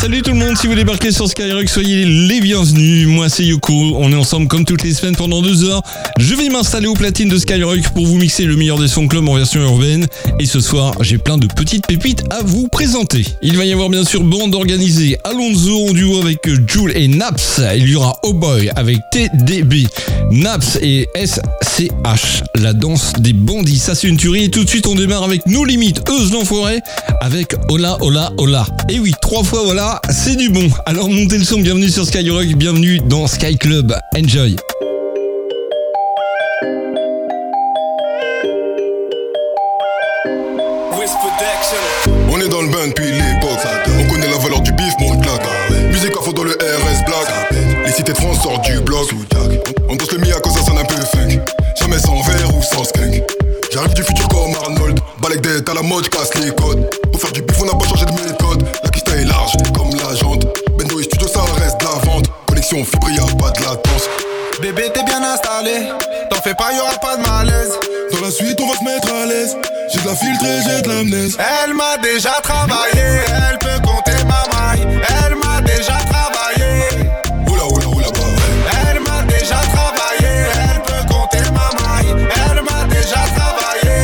Salut tout le monde, si vous débarquez sur Skyrock, soyez les bienvenus. Moi c'est Yoko, on est ensemble comme toutes les semaines pendant deux heures. Je vais m'installer aux platines de Skyrock pour vous mixer le meilleur des sons club en version urbaine. Et ce soir, j'ai plein de petites pépites à vous présenter. Il va y avoir bien sûr bande organisée Alonso en duo avec Jules et Naps. Il y aura Oh Boy avec TDB, Naps et SCH. La danse des bandits, ça c'est une tuerie. Et tout de suite, on démarre avec nos limites, Euse l'enfoiré, avec Hola Hola Hola. Et oui, trois fois voilà, c'est du bon. Alors montez le son, bienvenue sur Skyrock, bienvenue dans Sky Club. Enjoy. On est dans le bain depuis l'époque. On connaît la valeur du bif, mon claque. Musique à fond dans le RS Black. Les cités de France sortent du bloc. On danse le mi à cause ça sonne un peu funk. Jamais sans verre ou sans skunk. J'arrive du futur comme Arnold. Balek d'être à la mode, casse les codes. Pour faire du bif, on n'a pas changé de méthode. La piste est large Connexion fibre, y'a pas de latence. Bébé, t'es bien installé. T'en fais pas, y'aura pas de malaise. Dans la suite, on va se mettre à l'aise. J'ai de la filtrée, j'ai de l'amnèse. Elle m'a déjà travaillé. Elle peut compter ma maille. Elle m'a déjà travaillé. Oula, oula, oula, bah ouais. Elle m'a déjà travaillé. Elle peut compter ma maille. Elle m'a déjà travaillé.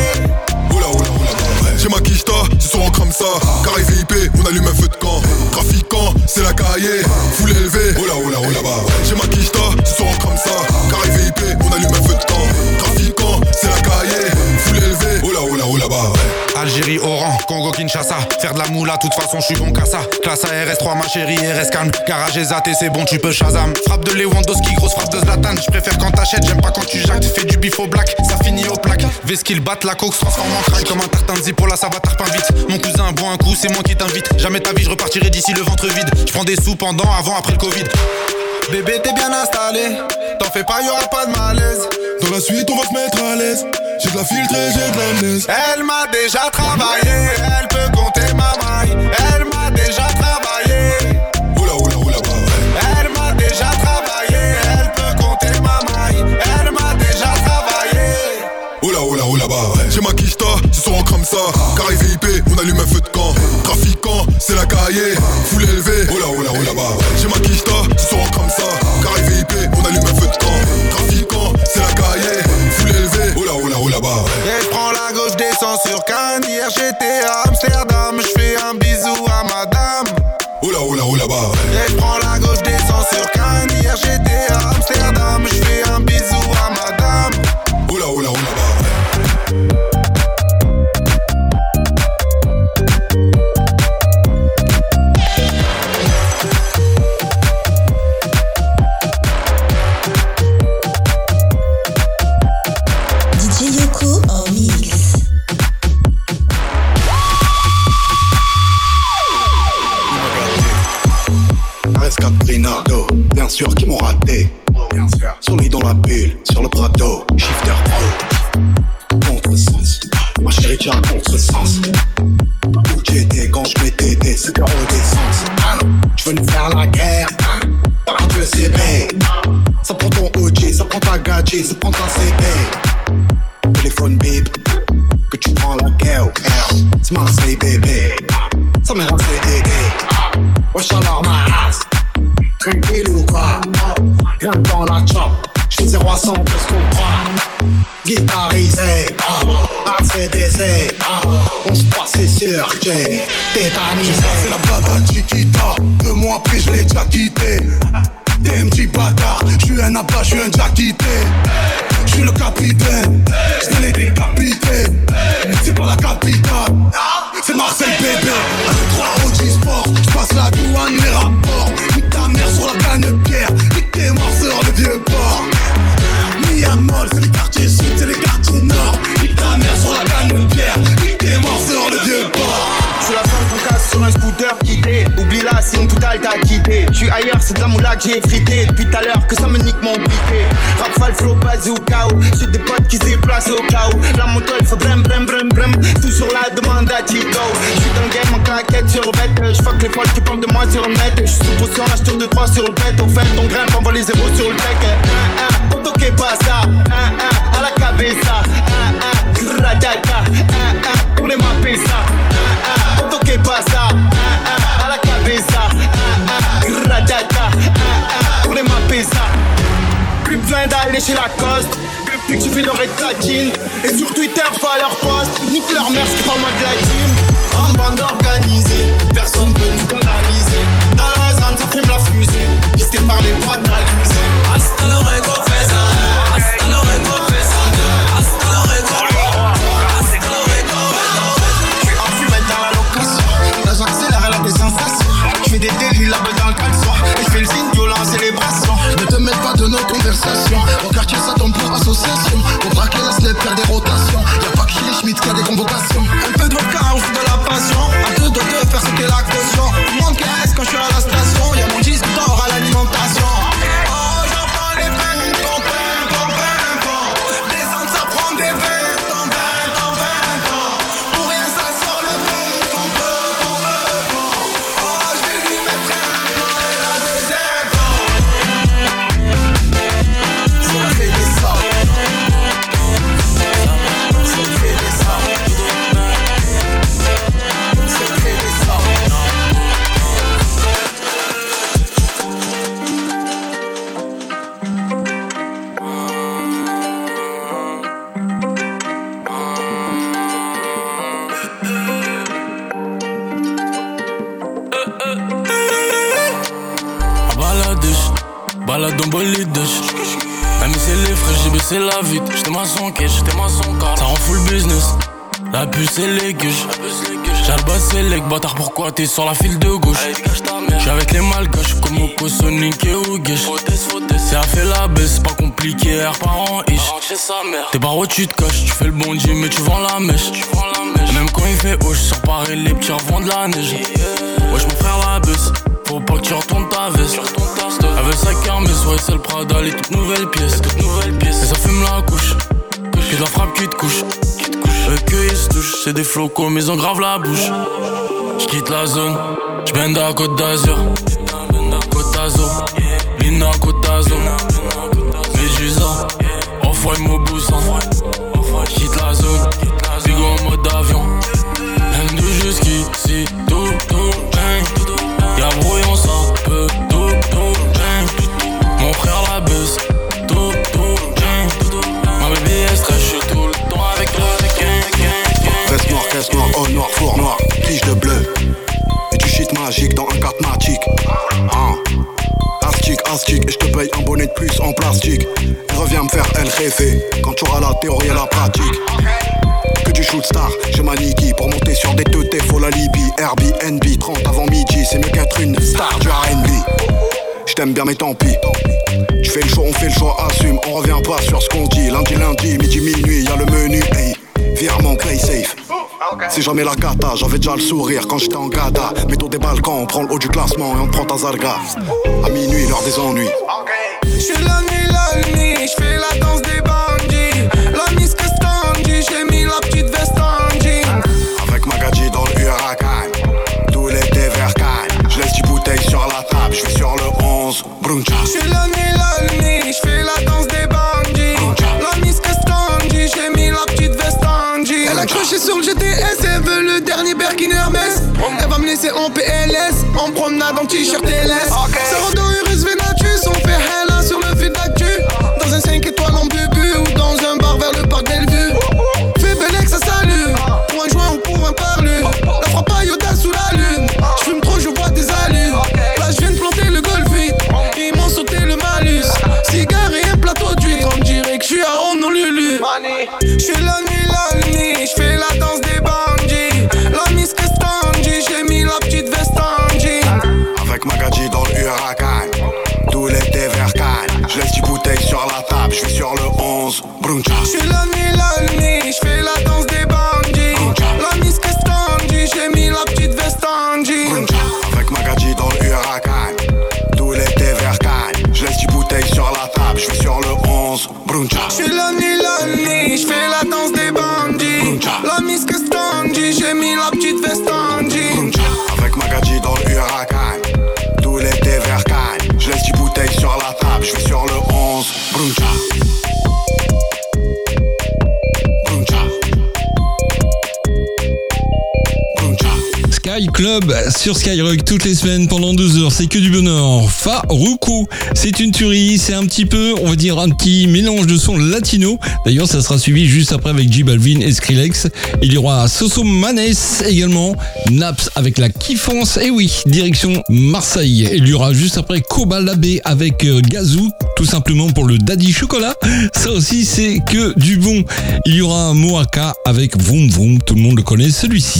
Oula, oula, oula, bah ouais. J'ai ma quicheta, ce soir on crame ça. Carré VIP, on allume un feu de camp. Trafiquant, c'est la cahier. Oran, Congo, Kinshasa. Faire de la moula, toute façon, je suis bon qu'à ça. Classe ARS3, ma chérie, RS calme. Garage et c'est bon, tu peux Shazam. Frappe de Lewandowski, grosse frappe de Zlatan. Je préfère quand t'achètes, j'aime pas quand tu jactes. Fais du bif au black, ça finit au plaque. Veskill bat la coke, se transforme en crack. Comme un tartin de pour ça va tarpin vite. Mon cousin boit un coup, c'est moi qui t'invite. Jamais ta vie, je repartirai d'ici le ventre vide. Je prends des sous pendant, avant, après le Covid. Bébé, t'es bien installé. T'en fais pas, y'aura pas de malaise. Dans la suite, on va se mettre à l'aise. J'ai de la filtrée, j'ai de l'amnèse. Elle m'a déjà travaillé, elle peut compter ma maille. Elle m'a déjà travaillé, Oula, oula, oula, bah elle m'a déjà travaillé, elle peut compter ma maille. Elle m'a déjà travaillé. Oula, oula, oula, bah ouais. J'ai ma quicheta, ce soir on crame ça. Carré VIP, on allume un feu de camp. Trafiquant, c'est la cahier. Foule élevée. Oula, oula, oula, bah ouais. J'ai ma quicheta, ce soir on crame ça. Carré VIP, on allume un feu de camp. Trafiquant, c'est la cahier. Yeah. Gadget, ça prend ta CB. Téléphone bip, que tu prends la guerre. C'est Marseille bébé, ça m'a rendu aidé. Wesh alors ma race. Tranquille ou quoi? Grimpe dans la chop. J'fais 0 à 100 plus qu'on croit? Guitarisé ACDC On se sûr que j'ai. Tétanisé C'est la baba Chiquita Deux mois après je l'ai déjà quitté Petit bâtard J'suis un abat, j'suis un déjà quitté J'suis le capitaine. J'te l'ai décapité. C'est pas la capitale guidé Oublie la signe total t'as quitté. Je suis ailleurs c'est de la moula que j'ai frité. Depuis tout à l'heure que ça me nique mon briquet Rafale flow chaos J'ai des potes qui se déplacent au où. La moto elle fait brem brem brem brem. Toujours la demande à Chico Je suis dans le game en claquette sur bête. Je fuck les potes qui parlent de moi sur le net. Je suis sous potion acheteur de 3 sur le bête. Au fait on grimpe envoie les zéros sur le deck Un un, tonto que pasa Un un, à la cabeza. Un un, gradata Un un, pour les ça. Un que Un un, aller chez Lacoste. Depuis que tu fais leur platine. Et sur Twitter, pas leur poste. Nique leur mère, c'est pas moi de la team. En bande organisée, personne peut nous canaliser. Dans la zone, ça fume la fusée. Pisté par les poids baissé la vitre J'étais maçon cash, j'étais maçon car. Ça rend full business. La puce et les guiches J'ai le boss et les bâtard pourquoi t'es sur la file de gauche? J'suis avec les malgaches comme Oko, Sonic et C'est à fait la baisse, c'est pas compliqué, R par an ish T'es où tu te caches, tu fais le bon Dieu mais tu vends la mèche. Même quand il fait haut, sur Paris les petits revendent de la neige. Wesh mon frère la baisse Faut pas que tu retournes ta veste. Elle veut sa mais soirée c'est le Prada Les toutes nouvelles pièces. Et ça fume la couche. De la frappe qui te couche. Eux que ils se touchent. C'est des flocos mais ils ont grave la bouche. J'quitte la zone. J'bende à Côte d'Azur. Côte d'Azur. Lina Côte d'Azur. Médusa. Off-white Mobusan J'quitte la de bleu. Et du shit magique dans un catmatique. Hein. Astic, astic, et je te paye un bonnet de plus en plastique. Et reviens me faire El Jefe quand tu auras la théorie et la pratique. Que du shoot star, j'ai ma pour monter sur des teutés, faut la Libye. Airbnb, 30 avant midi, c'est mieux qu'être une star du RB. J't'aime bien, mais tant pis. Tu fais le choix, on fait le choix, assume, on revient pas sur ce qu'on dit. Lundi, lundi, midi, minuit, y'a le menu, hey. Safe. C'est jamais la cata, j'avais déjà le sourire quand j'étais en gada. Métaux des balcons, on prend le haut du classement et on prend ta zarga. À minuit, l'heure des ennuis. J'suis la nuit, la nuit, j'fais la danse des bandits. La miss que standy, j'ai mis la petite veste en jean. Avec Magadji dans le huracan. Tout l'été vers Cannes. J'laisse du bouteille sur la table, j'suis sur le 11. Bruncha. La nuit, me laisser en PLS, en promenade en t-shirt LS. Sarado Urus club sur Skyrock toutes les semaines pendant deux heures. C'est que du bonheur. Faruku, c'est une tuerie. C'est un petit peu, on va dire, un petit mélange de sons latino. D'ailleurs, ça sera suivi juste après avec J Balvin et Skrillex. Il y aura Soso Manes également. Naps avec la kiffance. Et oui, direction Marseille. Il y aura juste après Koba Labé avec euh, Gazou. Tout simplement pour le Daddy Chocolat. Ça aussi, c'est que du bon. Il y aura Moaka avec Vroom Vroom. Tout le monde le connaît, celui-ci.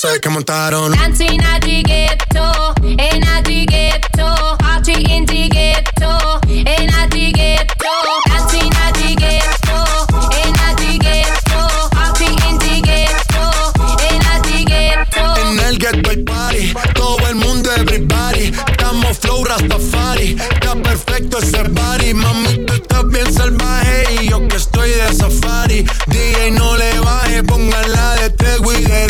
Sé que montaron. Dancing at the ghetto, in the ghetto, party in the ghetto, in the ghetto, dancing at the ghetto, in the ghetto, party in the ghetto, in the ghetto. En el ghetto hay party, todo el mundo everybody. Estamos flow Rastafari, está perfecto ese body. Mami, tú estás bien salvaje y yo que estoy de safari. DJ no le baje, póngala de Tego y de.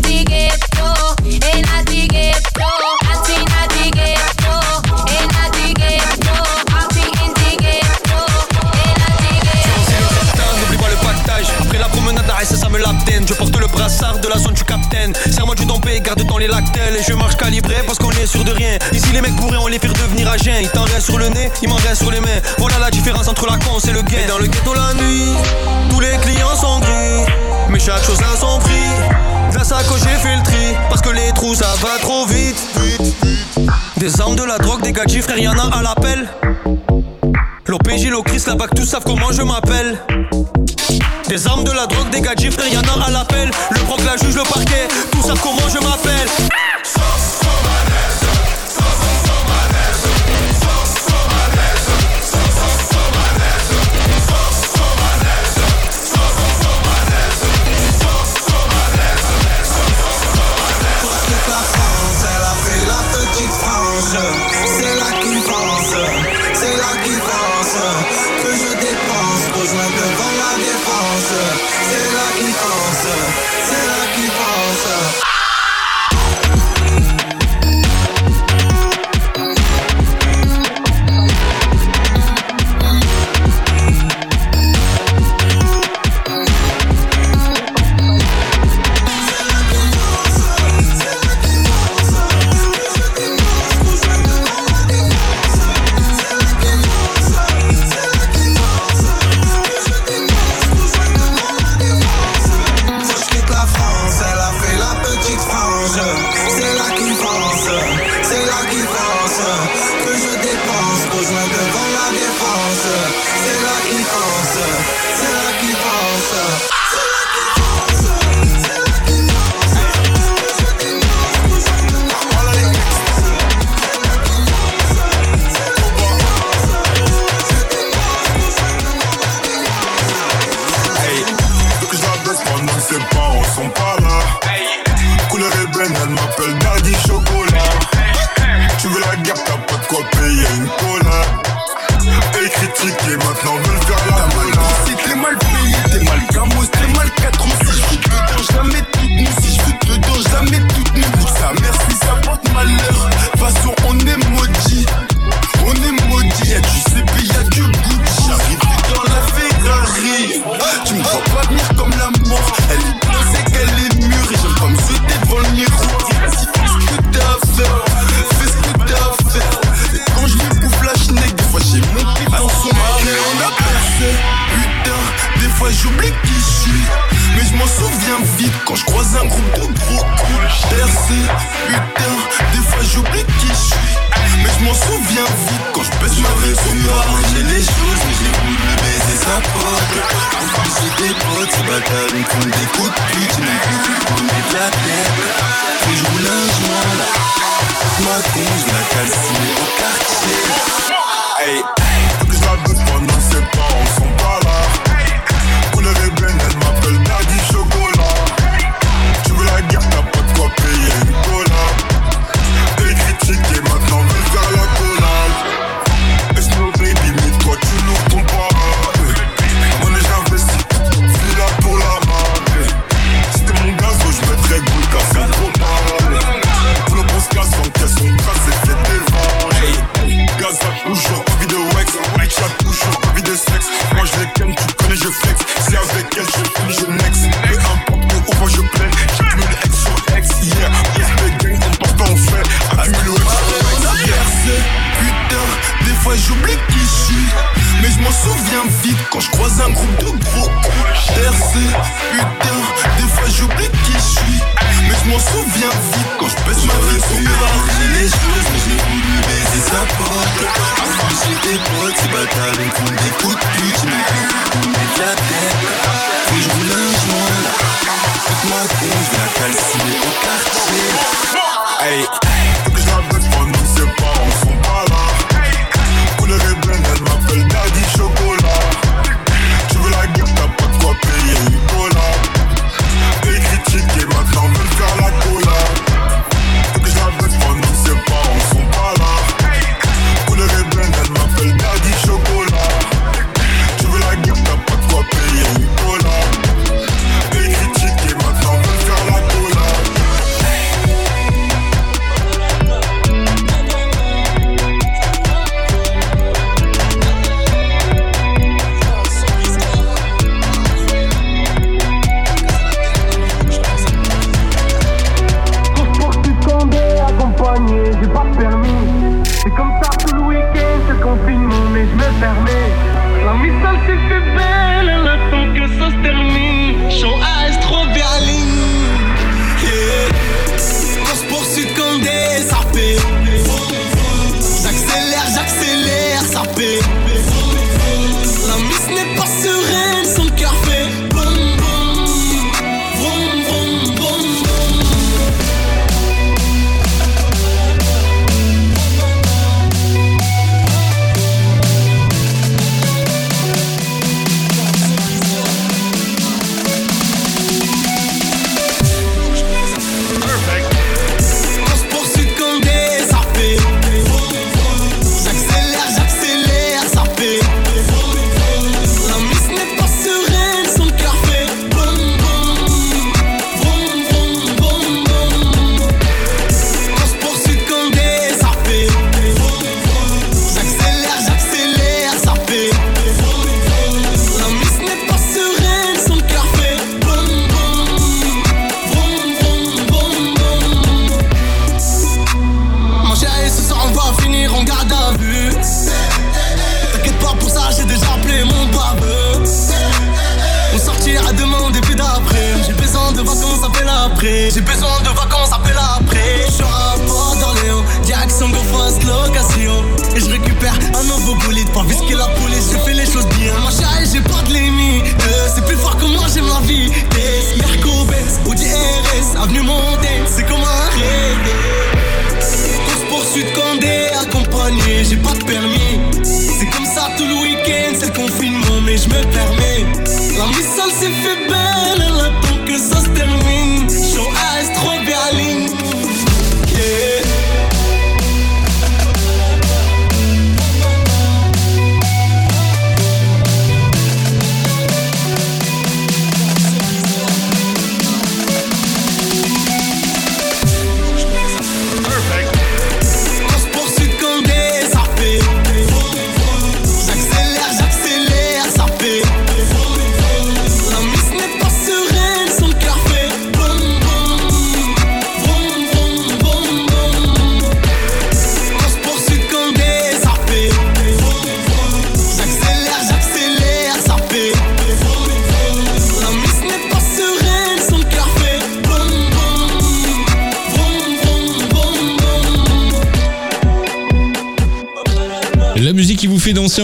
capitaine. Serre-moi du dompé, garde dans les lactels. Et je marche calibré parce qu'on est sûr de rien. Ici, les mecs pourraient on les faire devenir à Il t'en reste sur le nez, il m'en reste sur les mains. Voilà la différence entre la con et le gain. Dans le ghetto la nuit, tous les clients sont gris. Mais chaque chose a son prix. De la sacoche, j'ai fait le tri. Parce que les trous, ça va trop vite. Des armes, de la drogue, des gadgets, frère, y'en a à l'appel. L'OPJ, l'OCRIS, la BAC, tous savent comment je m'appelle. Des armes, de la drogue, des gadgets, rien à l'appel. Le proc, la juge, le parquet, tout ça, comment je m'appelle fall te pot să batal în fund de cut Cine cum de la terra Ești bună în jumătate Mă atingi la casă je croise un groupe de gros cool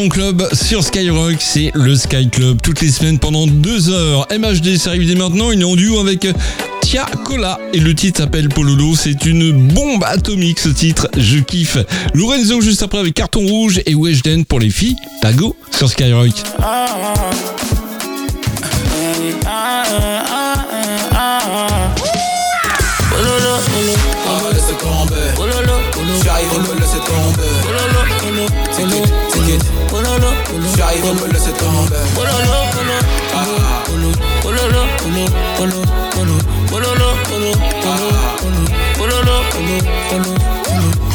club sur Skyrock, c'est le Sky Club. Toutes les semaines pendant deux heures. MHD, ça arrive dès maintenant. Il est en duo avec Tia Cola. Et le titre s'appelle Pololo. C'est une bombe atomique ce titre. Je kiffe. Lorenzo juste après avec Carton Rouge et Weshden pour les filles. Tago sur Skyrock. Ah, tomber. J'arrive, tomber. J'arrive, me laissez tomber.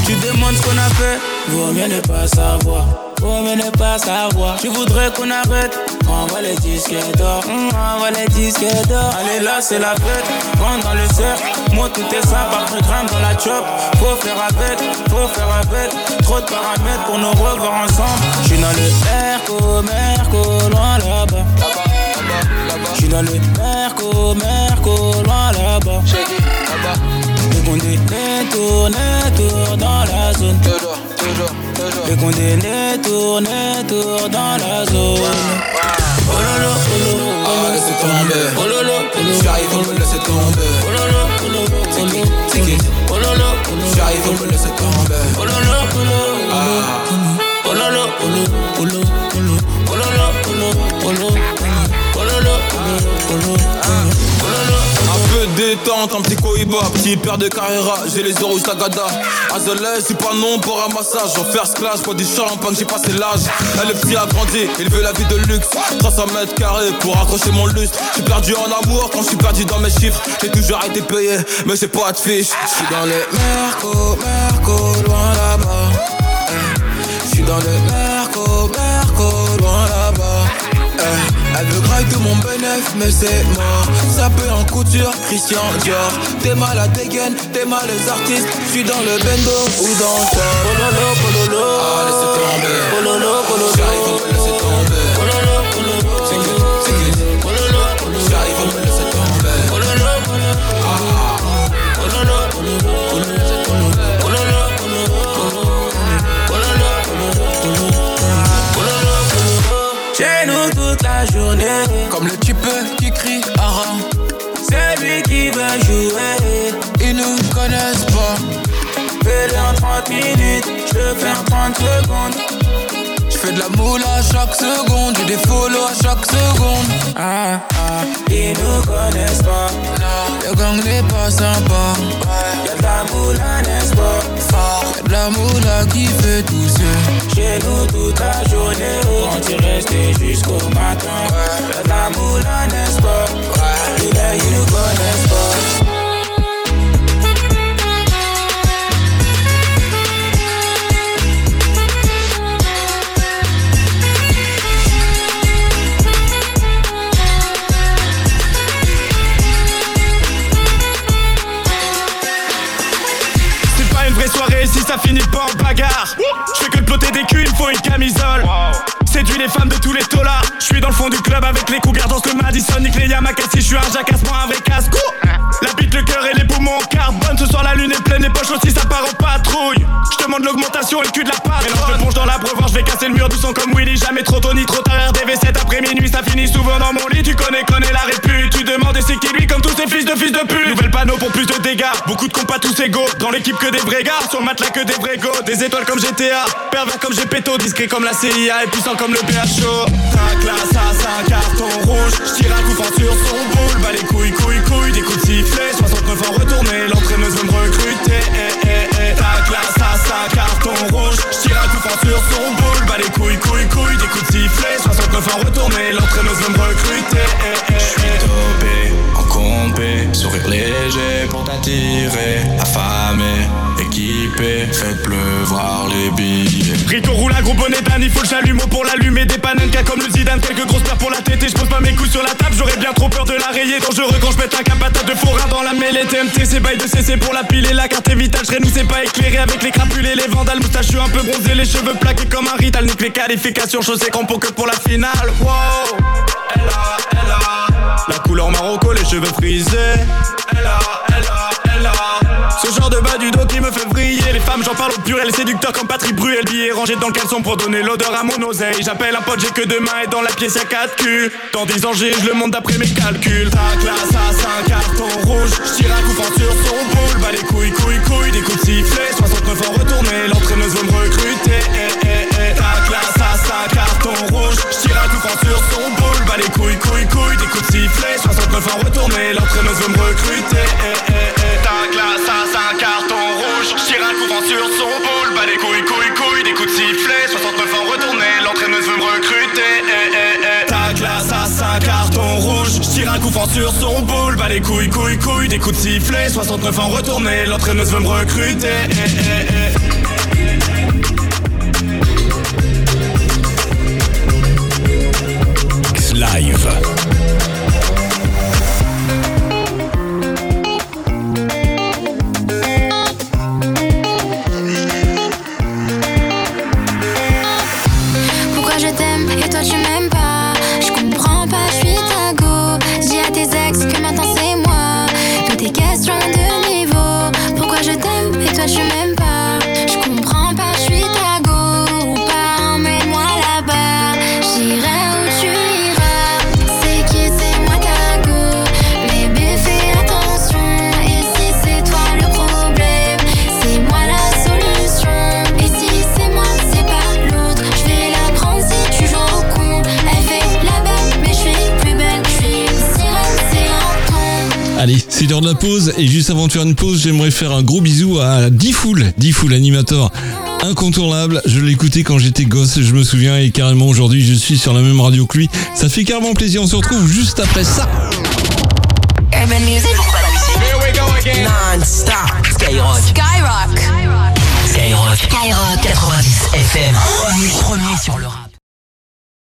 Tu demandes ce qu'on a fait, vaut mieux ne pas savoir. Vaut mieux ne pas savoir. Tu voudrais qu'on arrête, envoie les disques d'or. Envoie les disques d'or. Allez là, c'est la fête. Rentre dans le cercle, moi tout est simple. Après grammes dans la chop, faut faire avec, faut faire avec. Trop de paramètres pour nous revoir ensemble. J'suis dans le Merco, Merco, loin là-bas. J'suis dans le Merco, Merco, loin là-bas. Les condamnés tournent, tournent dans la zone. Les condamnés tournent, tournent dans la zone. Oh lolo, ah laissez tomber. Oh lolo, j'arrive on me laisse tomber. Oh lolo, tiki tiki. Oh lolo, j'arrive on me laisse tomber. Oh lolo, ah. Oh lolo, oh lolo, oh lolo, oh lolo, oh lolo, oh lolo, oh lolo, oh lolo. De détente, un petit cohiba, petit père de Carrera, j'ai les yeux rouges tagada. Azelais, c'est pas non pour un massage, en first class, pas du champagne, j'ai passé l'âge. Elle est petit a grandi, il veut la vie de luxe. 300 mètres carrés pour accrocher mon lustre. J'suis perdu en amour quand j'suis perdu dans mes chiffres. J'ai toujours été payé, mais j'ai pas de fiche. J'suis dans les Merco, Merco, loin là-bas. J'suis dans les Merco, Merco, Elle veut grailler tout mon bénéf, mais c'est mort. Ça peut en couture, Christian Dior. T'es mal à dégaine, t'es mal les artistes. J'suis dans le bendo ou dans le. Pololo, pololo, Ah, laissez tomber. pololo, J'arrive, tomber. pololo, je fais en 30 secondes. J'fais de la moule à chaque seconde, j'ai des follow à chaque seconde. Ah ah, ils nous connaissent pas. Le gang n'est pas sympa. Y'a de la moula, n'est-ce pas? Y'a de la moula qui fait tousser. Chez nous toute la journée, on t'y resté jusqu'au matin. Y'a de la moula, n'est-ce pas? Et là, ils nous connaissent pas. Ça finit en bagarre. Je fais que de ploter des culs, il faut une camisole. Séduit les femmes de tous les tolas. Je suis dans le fond du club avec les cougars dans le Madison, nique les Yamakasi, je suis un jacasse, moi un vrai casse-cou. La bite, le cœur et les poumons en carbone. Ce soir la lune est pleine, les poches aussi, ça part en patrouille. Je demande l'augmentation et le cul de la. Mélange de ponche dans la breuvage, je vais casser le mur du son comme Willy. Jamais trop tôt ni trop tard, RDV7 après minuit, ça finit souvent dans mon lit. Tu connais, connais la répute. Tu demandes et c'est qui lui comme tous ces fils de fils de pute? Nouvelle panneau pour plus de dégâts. Beaucoup de compas tous égaux. Dans l'équipe que des vrais. Sur le matelas que des vrais. Des étoiles comme GTA. Pervers comme Gepetto. Discret comme la CIA et puissant le BHO. Ta classe à 5 carton rouge. J'tire un coup franc sur son boule. Bah les couilles, couilles, couilles. Des coups de sifflet. 69 ans retourné. L'entraîneuse veut me recruter. Eh, eh, eh. Ta classe à 5 carton rouge. J'tire un coup franc sur son boule. Bah les couilles, couilles, couilles. Des coups de sifflet. 69 ans retourné. L'entraîneuse veut me recruter. Eh, eh, eh. Dopé, en compé, sourire léger pour t'attirer, affamé, équipé, faites pleuvoir les billets. Gros bonnet d'âne, il faut le chalumeau pour l'allumer. Des panenkas comme le Zidane, quelques grosses paires pour la tête Je pose pas mes couilles sur la table, j'aurais bien trop peur de la rayer. Dangereux quand je pète un capata de forain dans la mêlée. TMT, c'est bail de CC pour la pile et la carte est vitale. Je c'est pas éclairé avec les crapules et les vandales. Moustache, je suis un peu bronzé, les cheveux plaqués comme un rital. Nique les qualifications, chaussées crampons que pour la finale. Wow, elle a, elle a. La couleur marocco, les cheveux frisés. Elle a, elle a ce genre de bas du dos qui me fait briller Les femmes j'en parle au pur, elle séducteur comme Patrick Bruel Billet rangé dans le caleçon pour donner l'odeur à mon oseille. J'appelle un pote, j'ai que deux mains et dans la pièce y'a quatre culs. Dans 10 ans j'ai, je le monte d'après mes calculs. Ta classe à 5 carton rouge. J'tire un coup franc sur son boule. Bah les couilles, couilles, couilles, des coups de sifflet. 69 ans retourné, l'entraîneuse veut me recruter. Eh, eh, eh. Ta classe à 5 carton rouge. J'tire un coup franc sur son boule. Bah les couilles, couilles, couilles, des coups de sifflet. 69 ans retourné, l'entraîneuse veut me recruter. Eh, eh, Sur son boule Bah les couilles, couilles, couilles, des coups de sifflet 69 ans retourné, l'entraîneuse veut me recruter eh. Live. C'est l'heure de la pause et juste avant de faire une pause, j'aimerais faire un gros bisou à Difool, Difool Animator. Incontournable, je l'écoutais quand j'étais gosse, je me souviens, et carrément aujourd'hui je suis sur la même radio que lui. Ça fait carrément plaisir, on se retrouve juste après ça. Skyrock. Skyrock. Skyrock. 90 FM.